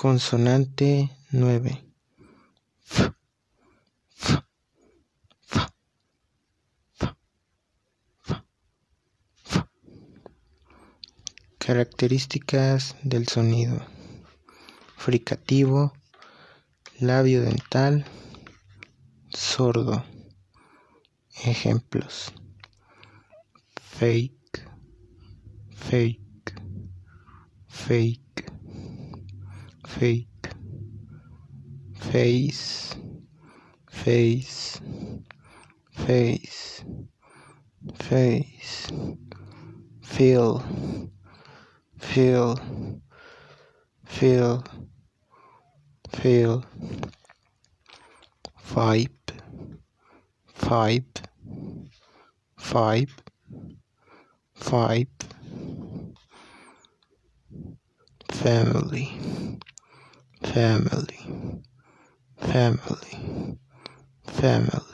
Consonante 9. F, f, f, f, f, f. Características del sonido. Fricativo, labio dental, sordo. Ejemplos. Fake, fake, fake, fake, face, face, face, face, feel, feel, feel, feel, five, five, five, five, family, family, family, family.